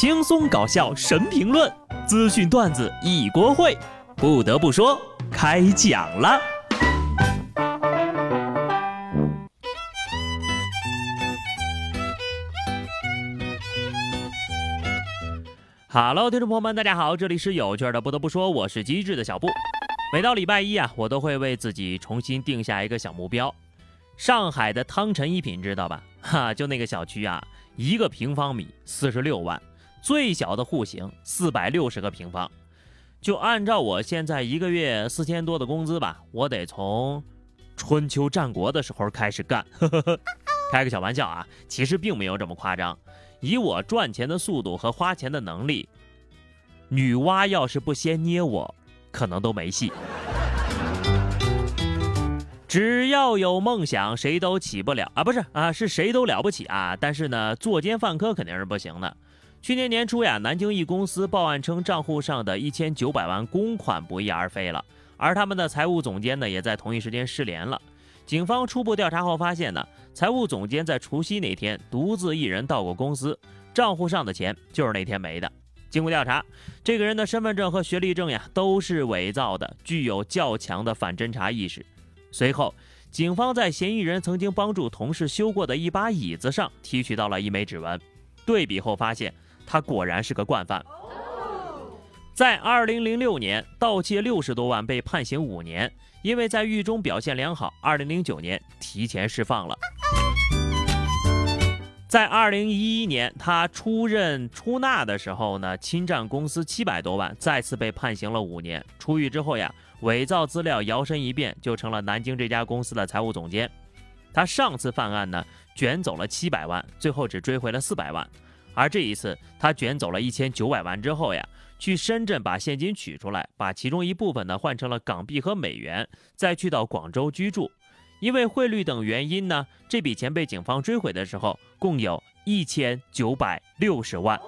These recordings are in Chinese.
轻松搞笑神评论，资讯段子一锅烩。不得不说，开讲了。Hello，听众朋友们，大家好，这里是有趣的。不得不说，我是机智的小布。每到礼拜一啊，我都会为自己重新定下一个小目标。上海的汤臣一品知道吧？哈，就那个小区啊，一个平方米四十六万，最小的户型四百六十个平方。就按照我现在一个月四千多的工资吧，我得从春秋战国的时候开始干。呵呵呵开个小玩笑啊，其实并没有这么夸张。以我赚钱的速度和花钱的能力，女娲要是不先捏我。可能都没戏。只要有梦想，谁都起不了啊！不是啊，是谁都了不起啊！但是呢，作奸犯科肯定是不行的。去年年初呀，南京一公司报案称账户上的一千九百万公款不翼而飞了，而他们的财务总监呢，也在同一时间失联了。警方初步调查后发现呢，财务总监在除夕那天独自一人到过公司，账户上的钱就是那天没的。经过调查，这个人的身份证和学历证呀都是伪造的，具有较强的反侦查意识。随后，警方在嫌疑人曾经帮助同事修过的一把椅子上提取到了一枚指纹，对比后发现他果然是个惯犯。在2006年盗窃六十多万被判刑五年，因为在狱中表现良好，2009年提前释放了。在二零一一年，他出任出纳的时候呢，侵占公司七百多万，再次被判刑了五年。出狱之后呀，伪造资料，摇身一变就成了南京这家公司的财务总监。他上次犯案呢，卷走了七百万，最后只追回了四百万。而这一次，他卷走了一千九百万之后呀，去深圳把现金取出来，把其中一部分呢换成了港币和美元，再去到广州居住。因为汇率等原因呢，这笔钱被警方追回的时候，共有一千九百六十万。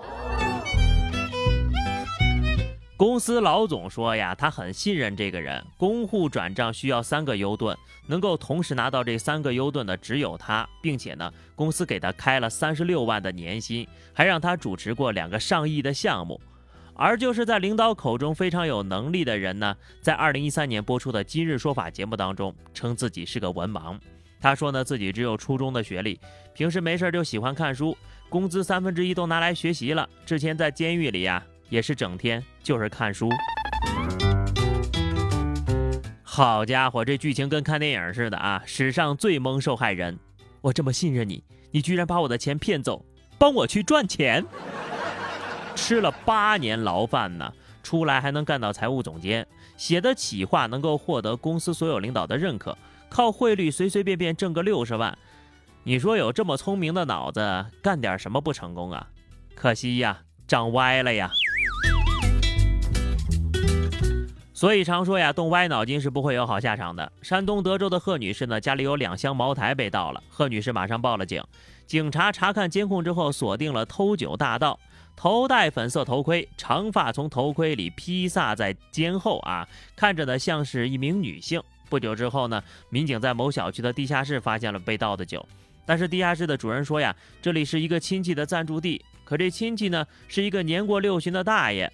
公司老总说呀，他很信任这个人，公户转账需要三个 U 盾，能够同时拿到这三个 U 盾的只有他，并且呢，公司给他开了三十六万的年薪，还让他主持过两个上亿的项目。而就是在领导口中非常有能力的人呢，在二零一三年播出的《今日说法》节目当中，称自己是个文盲。他说呢，自己只有初中的学历，平时没事就喜欢看书，工资三分之一都拿来学习了。之前在监狱里呀，也是整天就是看书。好家伙，这剧情跟看电影似的啊！史上最萌受害人，我这么信任你，你居然把我的钱骗走，帮我去赚钱。吃了八年牢饭呢，出来还能干到财务总监，写的企划能够获得公司所有领导的认可，靠汇率随随便便挣个六十万，你说有这么聪明的脑子，干点什么不成功啊？可惜呀，长歪了呀。所以常说呀，动歪脑筋是不会有好下场的。山东德州的贺女士呢，家里有两箱茅台被盗了，贺女士马上报了警，警察查看监控之后锁定了偷酒大盗。头戴粉色头盔，长发从头盔里披散在肩后啊，看着呢像是一名女性。不久之后呢，民警在某小区的地下室发现了被盗的酒，但是地下室的主人说呀，这里是一个亲戚的暂住地。可这亲戚呢是一个年过六旬的大爷，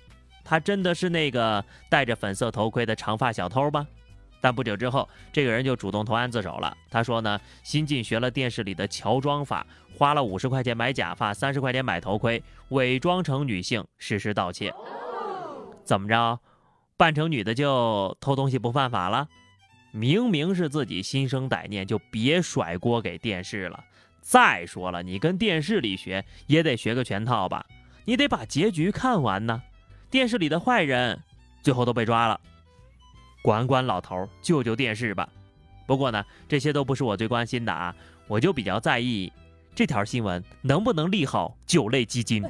他真的是那个戴着粉色头盔的长发小偷吗？但不久之后，这个人就主动投案自首了。他说呢，新晋学了电视里的乔装法，花了五十块钱买假发，三十块钱买头盔，伪装成女性实施盗窃。怎么着，扮成女的就偷东西不犯法了？明明是自己心生歹念，就别甩锅给电视了。再说了，你跟电视里学也得学个全套吧？你得把结局看完呢。电视里的坏人最后都被抓了。管管老头，救救电视吧。不过呢，这些都不是我最关心的啊，我就比较在意这条新闻能不能利好酒类基金。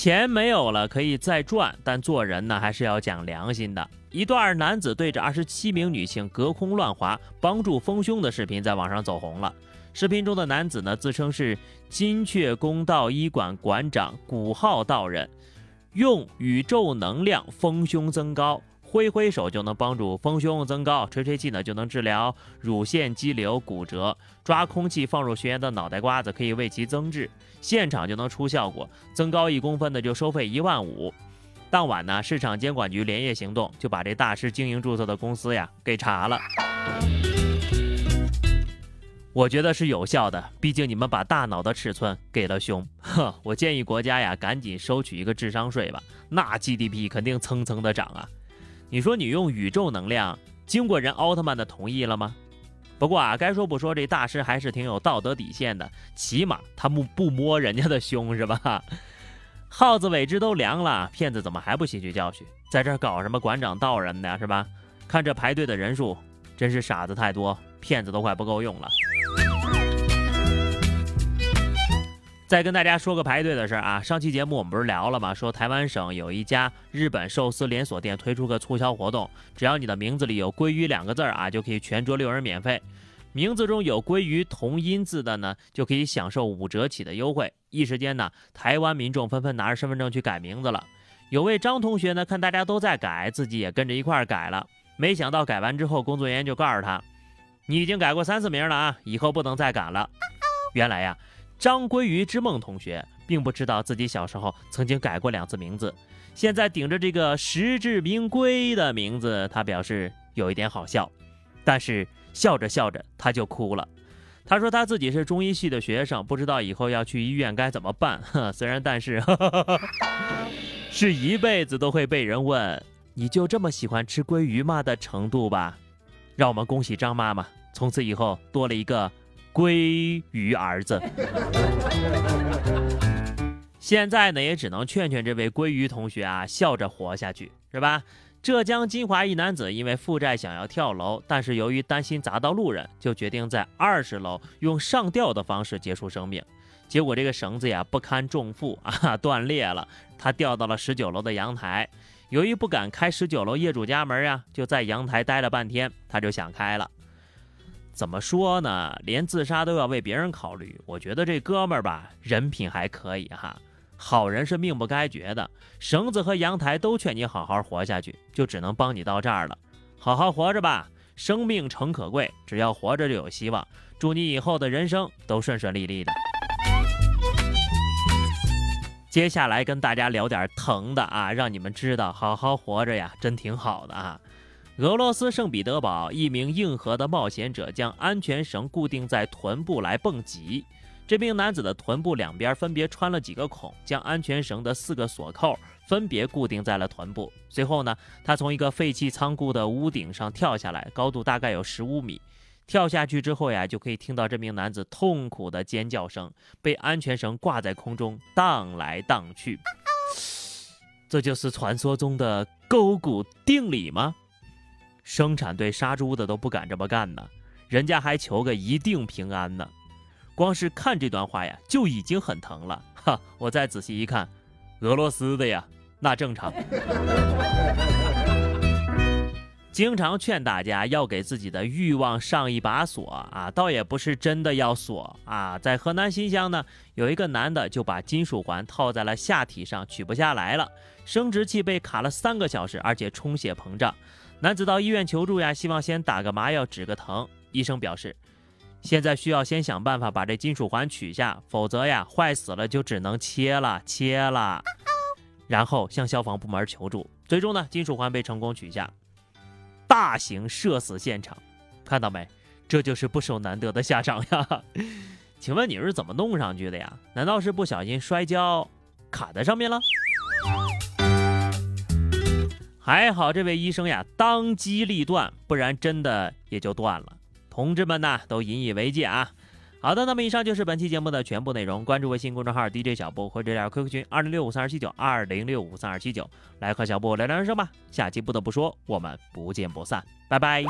钱没有了可以再赚，但做人呢还是要讲良心的。一段男子对着二十七名女性隔空乱划，帮助丰胸的视频在网上走红了。视频中的男子呢自称是金雀宫道医馆馆长古浩道人。用宇宙能量丰胸增高，挥挥手就能帮助丰胸增高，吹吹气呢就能治疗乳腺肌瘤、骨折，抓空气放入学员的脑袋瓜子可以为其增智，现场就能出效果，增高一公分的就收费一万五。当晚呢，市场监管局连夜行动，就把这大师经营注册的公司呀给查了。我觉得是有效的，毕竟你们把大脑的尺寸给了胸。呵，我建议国家呀赶紧收取一个智商税吧，那 GDP 肯定蹭蹭的涨啊。你说你用宇宙能量，经过人奥特曼的同意了吗？不过啊，该说不说，这大师还是挺有道德底线的，起码他不不摸人家的胸是吧？耗子尾汁都凉了，骗子怎么还不吸取教训，在这搞什么馆长道人的是吧？看这排队的人数，真是傻子太多，骗子都快不够用了。再跟大家说个排队的事儿啊，上期节目我们不是聊了吗？说台湾省有一家日本寿司连锁店推出个促销活动，只要你的名字里有“鲑鱼”两个字儿啊，就可以全桌六人免费。名字中有“鲑鱼”同音字的呢，就可以享受五折起的优惠。一时间呢，台湾民众纷纷拿着身份证去改名字了。有位张同学呢，看大家都在改，自己也跟着一块儿改了。没想到改完之后，工作人员就告诉他：“你已经改过三次名了啊，以后不能再改了。”原来呀。张鲑鱼之梦同学并不知道自己小时候曾经改过两次名字，现在顶着这个实至名归的名字，他表示有一点好笑，但是笑着笑着他就哭了。他说他自己是中医系的学生，不知道以后要去医院该怎么办。虽然但是 是一辈子都会被人问“你就这么喜欢吃鲑鱼吗”的程度吧。让我们恭喜张妈妈，从此以后多了一个。鲑鱼儿子，现在呢也只能劝劝这位鲑鱼同学啊，笑着活下去，是吧？浙江金华一男子因为负债想要跳楼，但是由于担心砸到路人，就决定在二十楼用上吊的方式结束生命。结果这个绳子呀不堪重负啊，断裂了，他掉到了十九楼的阳台。由于不敢开十九楼业主家门呀，就在阳台待了半天，他就想开了。怎么说呢？连自杀都要为别人考虑，我觉得这哥们儿吧，人品还可以哈。好人是命不该绝的，绳子和阳台都劝你好好活下去，就只能帮你到这儿了。好好活着吧，生命诚可贵，只要活着就有希望。祝你以后的人生都顺顺利利的。接下来跟大家聊点疼的啊，让你们知道好好活着呀，真挺好的啊。俄罗斯圣彼得堡一名硬核的冒险者将安全绳固定在臀部来蹦极。这名男子的臀部两边分别穿了几个孔，将安全绳的四个锁扣分别固定在了臀部。随后呢，他从一个废弃仓库的屋顶上跳下来，高度大概有十五米。跳下去之后呀，就可以听到这名男子痛苦的尖叫声，被安全绳挂在空中荡来荡去。这就是传说中的勾股定理吗？生产队杀猪的都不敢这么干呢，人家还求个一定平安呢。光是看这段话呀，就已经很疼了。哈，我再仔细一看，俄罗斯的呀，那正常。经常劝大家要给自己的欲望上一把锁啊，倒也不是真的要锁啊。在河南新乡呢，有一个男的就把金属环套在了下体上，取不下来了，生殖器被卡了三个小时，而且充血膨胀。男子到医院求助呀，希望先打个麻药止个疼。医生表示，现在需要先想办法把这金属环取下，否则呀，坏死了就只能切了，切了。然后向消防部门求助，最终呢，金属环被成功取下。大型社死现场，看到没？这就是不守难得的下场呀。请问你是怎么弄上去的呀？难道是不小心摔跤卡在上面了？还好这位医生呀，当机立断，不然真的也就断了。同志们呢，都引以为戒啊。好的，那么以上就是本期节目的全部内容。关注微信公众号 DJ 小布或者聊 QQ 群二零六五三二七九二零六五三二七九，来和小布聊聊人生吧。下期不得不说，我们不见不散，拜拜。